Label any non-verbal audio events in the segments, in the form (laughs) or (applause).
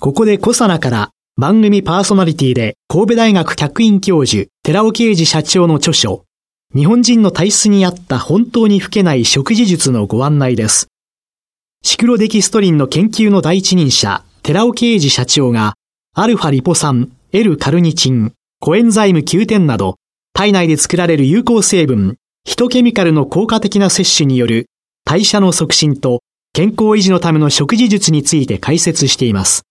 ここでコサナから番組パーソナリティで神戸大学客員教授寺尾啓二社長の著書日本人の体質に合った本当に老けない食事術のご案内ですシクロデキストリンの研究の第一人者寺尾啓二社長がアルファリポ酸、L カルニチン、コエンザイム Q10 など体内で作られる有効成分ヒトケミカルの効果的な摂取による代謝の促進と健康維持のための食事術について解説しています。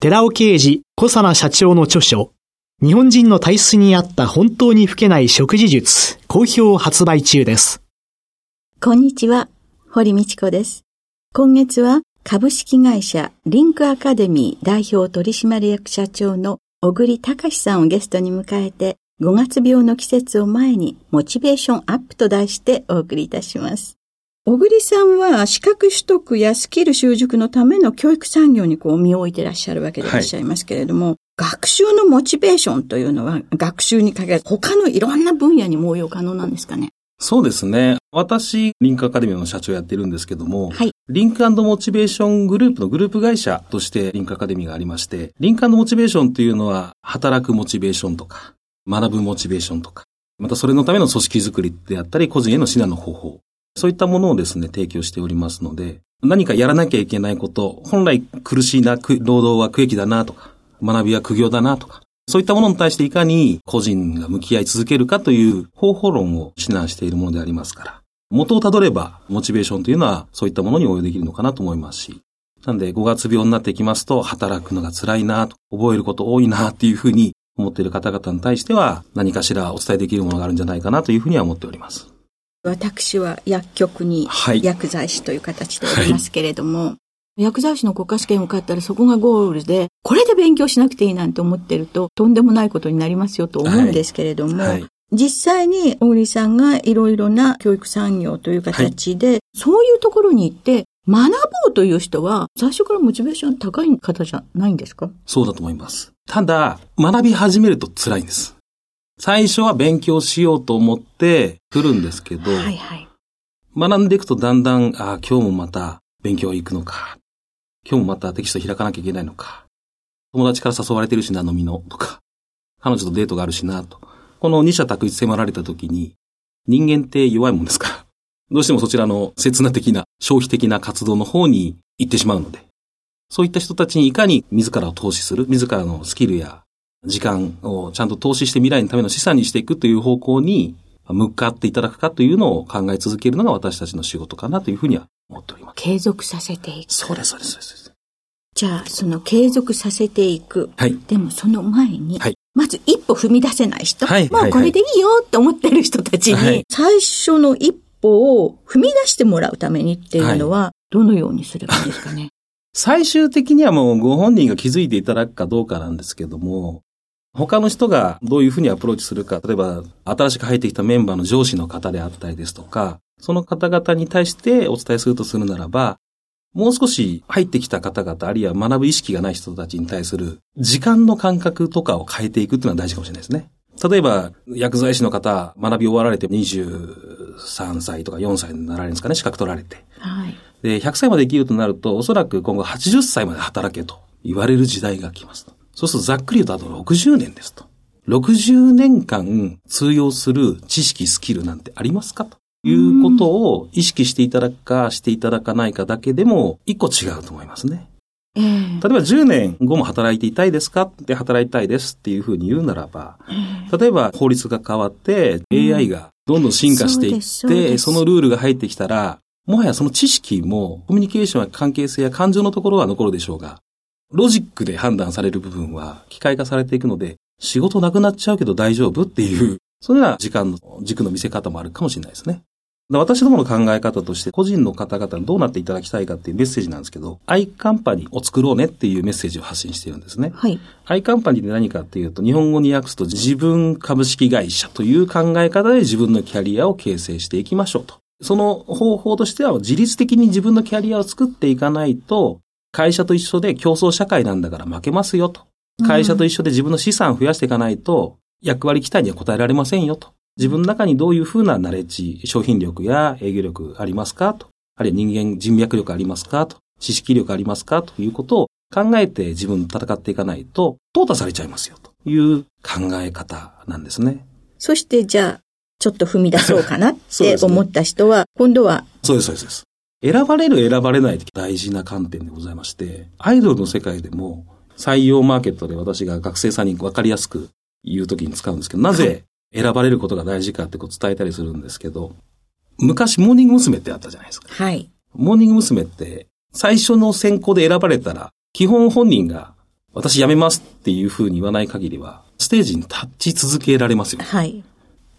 寺尾啓治小佐奈社長の著書、日本人の体質に合った本当に老けない食事術、好評発売中です。こんにちは、堀道子です。今月は株式会社リンクアカデミー代表取締役社長の小栗隆さんをゲストに迎えて5月病の季節を前にモチベーションアップと題してお送りいたします。小栗さんは資格取得やスキル習熟のための教育産業にこう身を置いていらっしゃるわけでいらっしゃいますけれども、はい、学習のモチベーションというのは学習に限らず他のいろんな分野にも応用可能なんですかね？そうですね。私、リンクアカデミーの社長やってるんですけども、はい、リンクモチベーショングループのグループ会社としてリンクアカデミーがありまして、リンクモチベーションというのは、働くモチベーションとか、学ぶモチベーションとか、またそれのための組織づくりであったり、個人への指南の方法、そういったものをですね、提供しておりますので、何かやらなきゃいけないこと、本来苦しいな、労働は苦役だなとか、学びは苦行だなとか、そういったものに対していかに個人が向き合い続けるかという方法論を指南しているものでありますから、元をたどれば、モチベーションというのはそういったものに応用できるのかなと思いますし、なんで5月病になってきますと、働くのが辛いなと、覚えること多いなっていうふうに思っている方々に対しては何かしらお伝えできるものがあるんじゃないかなというふうには思っております。私は薬局に薬剤師という形でおりますけれども、はい、薬剤師の国家試験を受かったらそこがゴールで、これで勉強しなくていいなんて思ってると、とんでもないことになりますよと思うんですけれども、はい。はい、実際に小栗さんがいろいろな教育産業という形で、そういうところに行って、学ぼうという人は、最初からモチベーション高い方じゃないんですか？そうだと思います。ただ、学び始めると辛いんです。最初は勉強しようと思って来るんですけど、はいはい、学んでいくとだんだん、ああ、今日もまた勉強行くのか。今日もまたテキスト開かなきゃいけないのか。友達から誘われてるしな、飲みの、とか。彼女とデートがあるしな、と。この二者択一迫られた時に、人間って弱いもんですから。どうしてもそちらの刹那的な、消費的な活動の方に行ってしまうので、そういった人たちにいかに自らを投資する、自らのスキルや時間をちゃんと投資して未来のための資産にしていくという方向に向かっていただくかというのを考え続けるのが私たちの仕事かなというふうには思っております。継続させていく。そうです、そうです、そうです。じゃあ、その継続させていく。はい。でもその前に、はい。まず一歩踏み出せない人。はい。もうこれでいいよって思ってる人たちに、最初の一歩を踏み出してもらうためにっていうのは、どのようにすればいいですかね？(laughs) 最終的にはもうご本人が気づいていただくかどうかなんですけども、他の人がどういうふうにアプローチするか、例えば新しく入ってきたメンバーの上司の方であったりですとか、その方々に対してお伝えするとするならば、もう少し入ってきた方々、あるいは学ぶ意識がない人たちに対する時間の感覚とかを変えていくっていうのは大事かもしれないですね。例えば、薬剤師の方、学び終わられて23歳とか4歳になられるんですかね、資格取られて。はい。で、100歳まで生きるとなると、おそらく今後80歳まで働けと言われる時代が来ますと。そうするとざっくり言うとあと60年ですと。60年間通用する知識、スキルなんてありますかということを意識していただくかしていただかないかだけでも一個違うと思いますね。例えば10年後も働いていたいですかって働いたいですっていうふうに言うならば、例えば法律が変わって AI がどんどん進化していって、そのルールが入ってきたら、もはやその知識もコミュニケーションや関係性や感情のところは残るでしょうが、ロジックで判断される部分は機械化されていくので、仕事なくなっちゃうけど大丈夫っていう、(laughs) それは時間の軸の見せ方もあるかもしれないですね。私どもの考え方として、個人の方々にどうなっていただきたいかっていうメッセージなんですけど、アイカンパニーを作ろうねっていうメッセージを発信しているんですね。はい。アイカンパニーって何かっていうと、日本語に訳すと自分株式会社という考え方で自分のキャリアを形成していきましょうと。その方法としては自律的に自分のキャリアを作っていかないと、会社と一緒で競争社会なんだから負けますよと。会社と一緒で自分の資産を増やしていかないと、役割期待には応えられませんよと。自分の中にどういうふうなナレッジ、商品力や営業力ありますかと。あるいは人間人脈力ありますかと。知識力ありますかということを考えて自分戦っていかないと、淘汰されちゃいますよという考え方なんですね。そしてじゃあ、ちょっと踏み出そうかなって思った人は、(laughs) 今度は、そうですそうです。選ばれる、選ばれないって大事な観点でございまして、アイドルの世界でも採用マーケットで私が学生さんに分かりやすく言うときに使うんですけど、なぜ選ばれることが大事かってこう伝えたりするんですけど、昔モーニング娘。ってあったじゃないですか。はい。モーニング娘。って最初の選考で選ばれたら、基本本人が私辞めますっていうふうに言わない限りは、ステージに立ち続けられますよ。はい。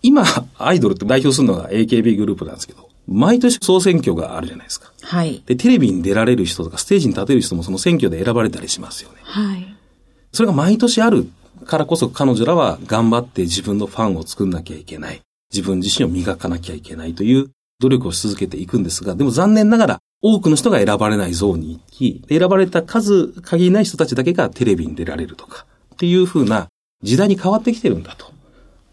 今、アイドルって代表するのが AKB グループなんですけど、毎年総選挙があるじゃないですか。はい。で、テレビに出られる人とか、ステージに立てる人もその選挙で選ばれたりしますよね。はい。それが毎年あるからこそ彼女らは頑張って自分のファンを作んなきゃいけない。自分自身を磨かなきゃいけないという努力をし続けていくんですが、でも残念ながら多くの人が選ばれないゾーンに行き、選ばれた数限りない人たちだけがテレビに出られるとか、っていう風な時代に変わってきてるんだと。だか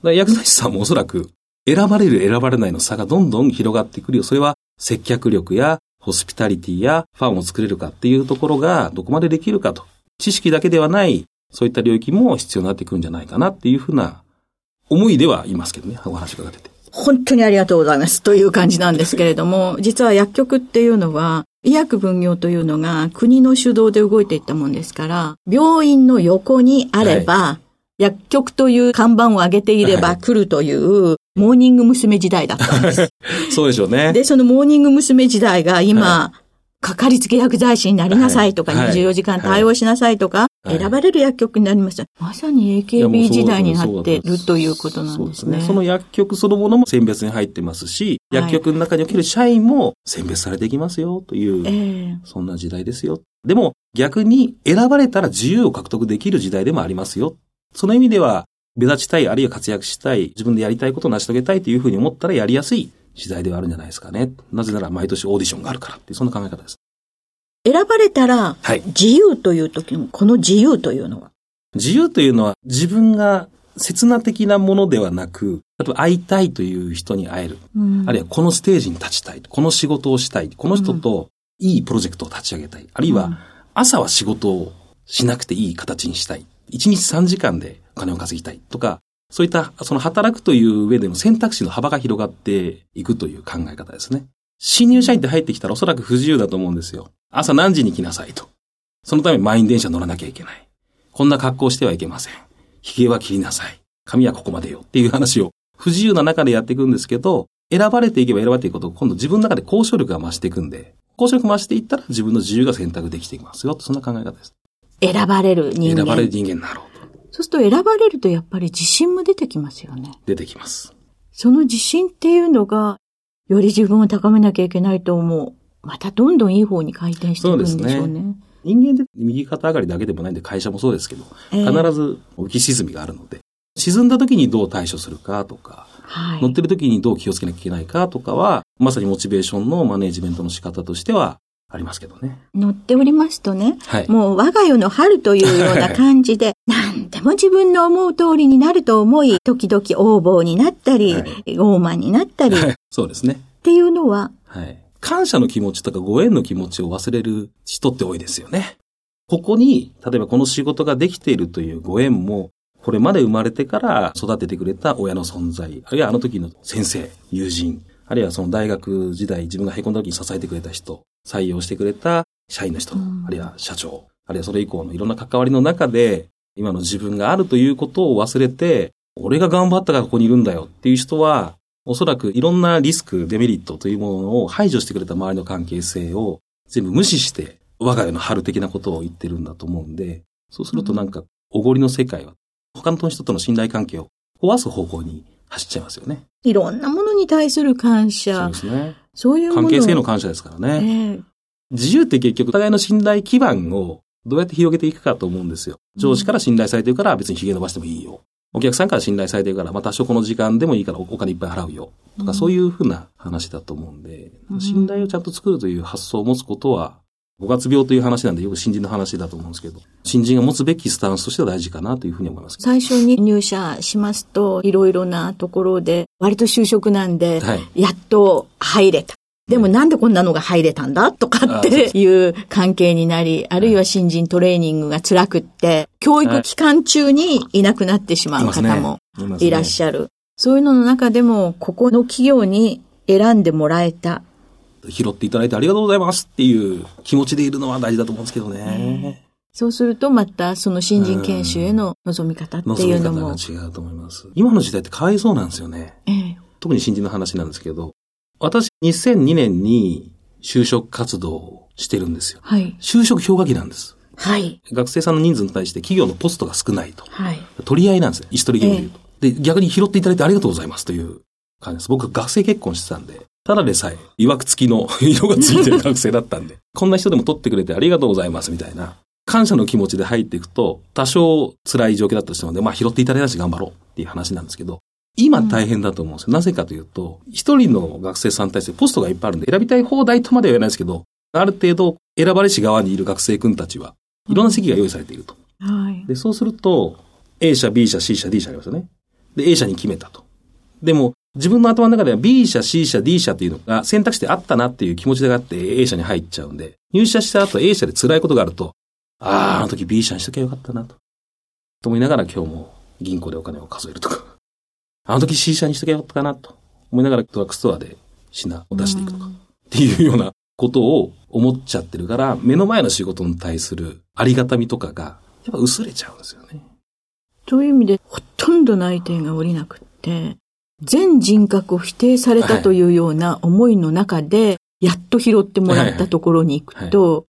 ら薬剤師さんもおそらく選ばれる選ばれないの差がどんどん広がってくるよ。それは接客力やホスピタリティやファンを作れるかっていうところがどこまでできるかと。知識だけではない、そういった領域も必要になってくるんじゃないかなっていうふうな思いではいますけどね、お話伺ってて。本当にありがとうございますという感じなんですけれども、実は薬局っていうのは、医薬分業というのが国の主導で動いていったもんですから、病院の横にあれば、薬局という看板を上げていれば来るという、モーニング娘。時代だったんです。(laughs) そうでしょうね。で、そのモーニング娘。時代が今、はかかりつけ薬剤師になりなさいとか、はい24時間対応しなさいとか、はい選ばれる薬局になりました。まさに AKB 時代になってるということなんですね。その薬局そのものも選別に入ってますし、はい薬局の中における社員も選別されていきますよという、ええそんな時代ですよ。でも逆に選ばれたら自由を獲得できる時代でもありますよ。その意味では、目立ちたい、あるいは活躍したい、自分でやりたいことを成し遂げたいというふうに思ったらやりやすい時代ではあるんじゃないですかね。なぜなら毎年オーディションがあるからっていう、そんな考え方です。選ばれたら、はい。自由という時も、この自由というのは、自由というのは自分が刹那的なものではなく、例えば会いたいという人に会える。あるいはこのステージに立ちたい。この仕事をしたい。この人といいプロジェクトを立ち上げたい。あるいは朝は仕事をしなくていい形にしたい。1日3時間でお金を稼ぎたい。とか、そういったその働くという上での選択肢の幅が広がっていくという考え方ですね。新入社員って入ってきたらおそらく不自由だと思うんですよ。朝何時に来なさいと。そのために満員電車乗らなきゃいけない。こんな格好してはいけません。髭は切りなさい。髪はここまでよっていう話を不自由な中でやっていくんですけど、選ばれていけば選ばれていくこと、今度自分の中で交渉力が増していくんで、交渉力増していったら自分の自由が選択できていきますよ。そんな考え方です。選ばれる人間。選ばれる人間になろうとそうすると選ばれるとやっぱり自信も出てきますよね。出てきます。その自信っていうのが、より自分を高めなきゃいけないと思う。またどんどんいい方に回転していくんでしょうね。そうです人間で右肩上がりだけでもないんで会社もそうですけど、ええ必ず浮き沈みがあるので、沈んだ時にどう対処するかとか、はい。乗ってる時にどう気をつけなきゃいけないかとかは、まさにモチベーションのマネージメントの仕方としてはありますけどね。乗っておりますとね、はい。もう我が世の春というような感じで、(laughs) 何でも自分の思う通りになると思い、時々横暴になったり、はい傲慢になったりっ (laughs) そうですね。ていうのは、はい。感謝の気持ちとかご縁の気持ちを忘れる人って多いですよね。ここに、例えばこの仕事ができているというご縁も、これまで生まれてから育ててくれた親の存在、あるいはあの時の先生、友人、あるいはその大学時代自分が凹んだ時に支えてくれた人、採用してくれた社員の人、うん。あるいは社長、あるいはそれ以降のいろんな関わりの中で、今の自分があるということを忘れて、俺が頑張ったからここにいるんだよっていう人は、おそらくいろんなリスク、デメリットというものを排除してくれた周りの関係性を全部無視して、我が家の春的なことを言ってるんだと思うんで、そうするとなんか、おごりの世界は、他の人との信頼関係を壊す方向に走っちゃいますよね。いろんなものに対する感そう謝で。すね。そういうもの関係性の感謝ですからね。ええ自由って結局、お互いの信頼基盤をどうやって広げていくかと思うんですよ。上司から信頼されてるから別に髭伸ばしてもいいよ。お客さんから信頼されてるから、まあ多少この時間でもいいからお金いっぱい払うよ。とか、そういうふうな話だと思うんで、うん信頼をちゃんと作るという発想を持つことは、五月病という話なんでよく新人の話だと思うんですけど、新人が持つべきスタンスとしては大事かなというふうに思います。最初に入社しますと、いろいろなところで、割と就職なんで、はい。やっと入れた。でもなんでこんなのが入れたんだとかっていう関係になり、あるいは新人トレーニングが辛くって、教育期間中にいなくなってしまう方もいらっしゃゃる。そういうのの中でも、ここの企業に選んでもらえた。る。拾っていただいてありがとうございますっていう気持ちでいるのは大事だと思うんですけどね。そうするとまたその新人研修への望み方っていうのも。望み方が違うと思います。今の時代ってかわいそうなんですよね。ええ特に新人の話なんですけど、私2002年に就職活動をしてるんですよ。はい。就職氷河期なんです。はい。学生さんの人数に対して企業のポストが少ないと。はい。取り合いなんですよ。石取り業で言うと。で、逆に拾っていただいてありがとうございますという感じです。僕学生結婚してたんで、ただでさえ、曰く付きの (laughs) 色がついてる学生だったんで、こんな人でも取ってくれてありがとうございますみたいな、感謝の気持ちで入っていくと、多少辛い状況だったとしてもね、まあ拾っていただいたし頑張ろうっていう話なんですけど、今大変だと思うんですよ。なぜかというと、一人の学生さんに対してポストがいっぱいあるんで、選びたい放題とまでは言えないですけど、ある程度選ばれし側にいる学生君たちは、いろんな席が用意されていると。はい。で、そうすると、A 社、B 社、C 社、D 社ありますよね。で、A 社に決めたと。でも、自分の頭の中では B 社、C 社、D 社っていうのが選択肢であったなっていう気持ちがあって A 社に入っちゃうんで、入社した後 A 社で辛いことがあると、ああ、あの時 B 社にしときゃよかったなと。と思いながら今日も銀行でお金を数えるとか、あの時 C 社にしときゃよかったかなと。思いながらドラッグストアで品を出していくとか、っていうようなことを思っちゃってるから、目の前の仕事に対するありがたみとかが、やっぱ薄れちゃうんですよね。という意味で、ほとんど内定が下りなくって、全人格を否定されたというような思いの中で、やっと拾ってもらったところに行くと、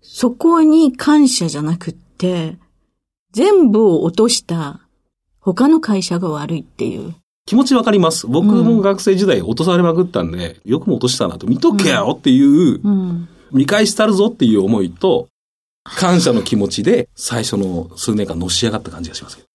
そこに感謝じゃなくって、全部を落とした他の会社が悪いっていう。気持ちわかります。僕も学生時代落とされまくったんで、よくも落としたなと、見とけよっていう、うん。見返したるぞっていう思いと、感謝の気持ちで最初の数年間のし上がった感じがしますけど。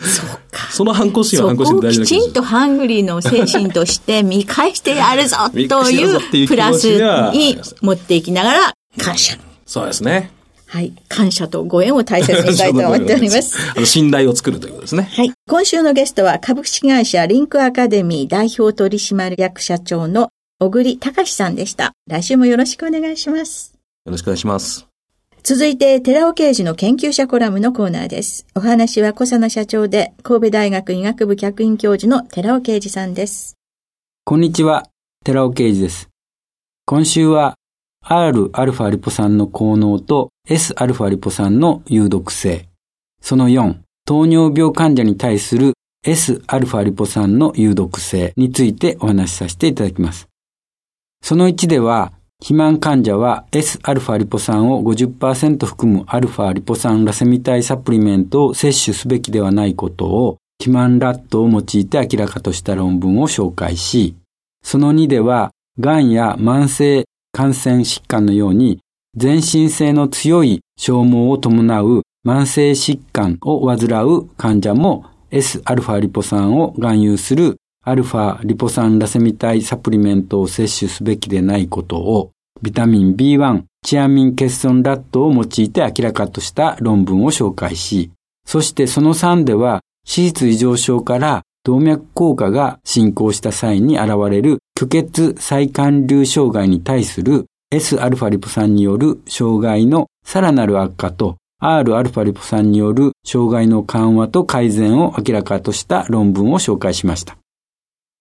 そうか。その反抗心はそ反抗こをき心で大事な気がちんとハングリーの精神として見返してやるぞといううプラスはに持っていきながら感謝。そうですね。はい。感謝とご縁を大切にしたいと思っております。(laughs) あの信頼を作るということですね。はい。今週のゲストは株式会社リンクアカデミー代表取締役社長の小栗隆さんでした。来週もよろしくお願いします。よろしくお願いします。続いて、寺尾刑事の研究者コラムのコーナーです。お話は小佐奈社長で、神戸大学医学部客員教授の寺尾刑事さんです。こんにちは、寺尾啓二です。今週は Rα リポ酸の効能と Sα リポ酸の有毒性。その4、糖尿病患者に対する Sα リポ酸の有毒性についてお話しさせていただきます。その1では、 肥満患者は Sα リポ酸を50%含む α リポ酸ラセミ体サプリメントを摂取すべきではないことを肥満ラットを用いて明らかとした論文を紹介し、その2では、癌や慢性感染疾患のように、全身性の強い消耗を伴う慢性疾患を患う患者も Sα リポ酸を含有する アルファリポ酸ラセミ体サプリメントを摂取すべきでないことを、ビタミン B1、チアミン欠損ラットを用いて明らかとした論文を紹介し、そしてその3では、脂質異常症から動脈硬化が進行した際に現れる虚血再灌流障害に対する Sα リポ酸による障害のさらなる悪化と Rα リポ酸による障害の緩和と改善を明らかとした論文を紹介しました。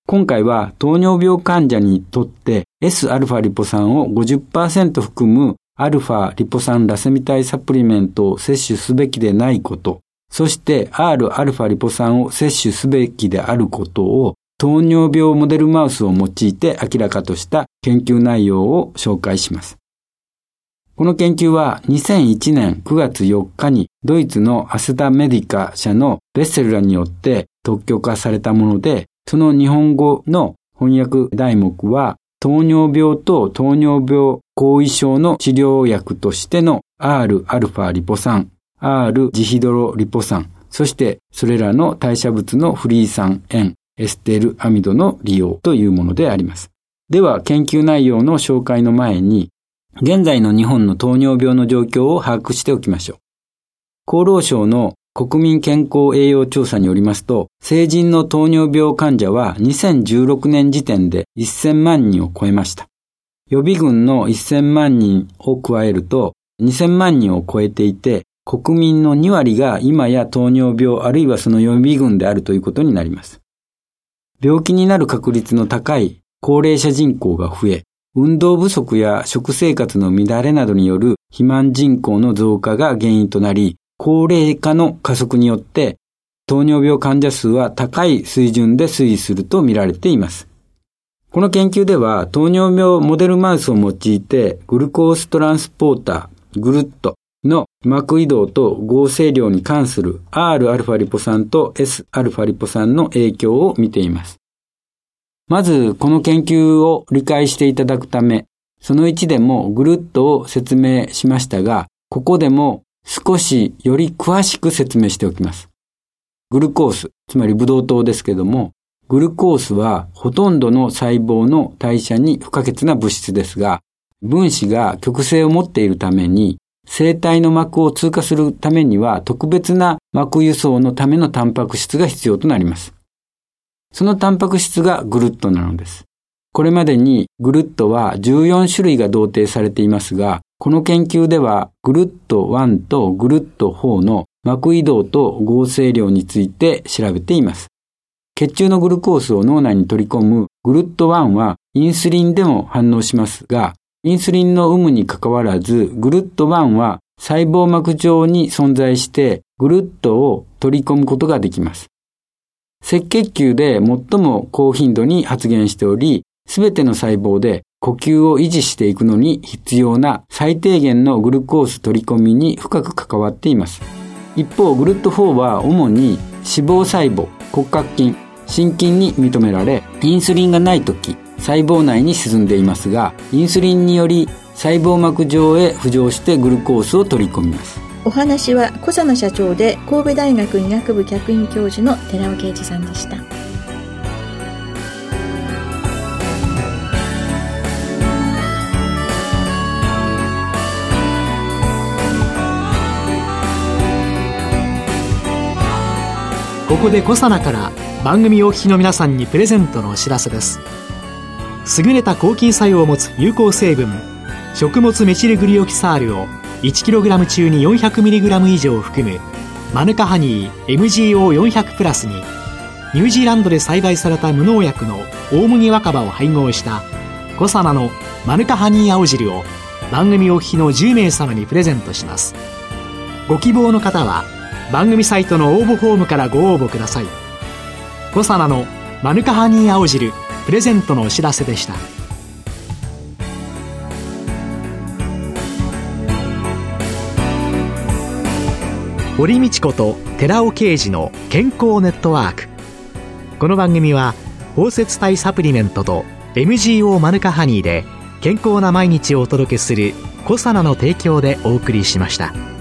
今回は糖尿病患者にとって Sα リポ酸を50%含む α リポ酸ラセミ体サプリメントを摂取すべきでないこと、そして Rα リポ酸を摂取すべきであることを糖尿病モデルマウスを用いて明らかとした研究内容を紹介します。この研究は2001年9月4日にドイツのアスダメディカ社のベッセルラによって特許化されたもので、 その日本語の翻訳題目は、糖尿病と糖尿病後遺症の治療薬としての Rα リポ酸、R ジヒドロリポ酸、そしてそれらの代謝物のフリー酸塩、エステルアミドの利用というものであります。では、研究内容の紹介の前に、現在の日本の糖尿病の状況を把握しておきましょう。厚労省の国民健康栄養調査によりますと、成人の糖尿病患者は2016年時点で1000万人を超えました。予備軍の1000万人を加えると2000万人を超えていて、国民の2割が今や糖尿病あるいはその予備軍であるということになります。病気になる確率の高い高齢者人口が増え、運動不足や食生活の乱れなどによる肥満人口の増加が原因となり、高齢化の加速によって糖尿病患者数は高い水準で推移すると見られています。この研究では糖尿病モデルマウスを用いてグルコーストランスポーター、グルットの膜移動と合成量に関する Rα リポ酸と Sα リポ酸の影響を見ています。まず、この研究を理解していただくため、その1でもぐるっとを説明しましたが、ここでも少しより詳しく説明しておきます。グルコース、つまりブドウ糖ですけども、グルコースはほとんどの細胞の代謝に不可欠な物質ですが、分子が極性を持っているために、生体の膜を通過するためには特別な膜輸送のためのタンパク質が必要となります。そのタンパク質がグルットなのです。これまでにグルットは14種類が同定されていますが、この研究ではグルット1とグルット4の膜移動と合成量について調べています。血中のグルコースを脳内に取り込むグルット1はインスリンでも反応しますが、インスリンの有無にかかわらず、グルット1は細胞膜上に存在してグルットを取り込むことができます。赤血球で最も高頻度に発現しており、すべての細胞で呼吸を維持していくのに必要な最低限のグルコース取り込みに深く関わっています。一方、グルット4は主に脂肪細胞、骨格筋、心筋に認められ、インスリンがない時、細胞内に沈んでいますが、インスリンにより細胞膜上へ浮上してグルコースを取り込みます。お話は小佐野社長で神戸大学医学部客員教授の寺尾啓二さんでした。ここでコサナから番組お聞きの皆さんにプレゼントのお知らせです。優れた抗菌作用を持つ有効成分食物メチルグリオキサールを 1kg 中に 400mg 以上含むマヌカハニー MGO400 プラスにニュージーランドで栽培された無農薬の大麦若葉を配合したコサナのマヌカハニー青汁を番組お聞きの10名様にプレゼントします。ご希望の方は番組サイトの応募フォームからご応募ください。コサナのマヌカハニー青汁プレゼントのお知らせでした。堀道子と寺尾啓二の健康ネットワーク。この番組は包摂体サプリメントと MGO マヌカハニーで健康な毎日をお届けするコサナの提供でお送りしました。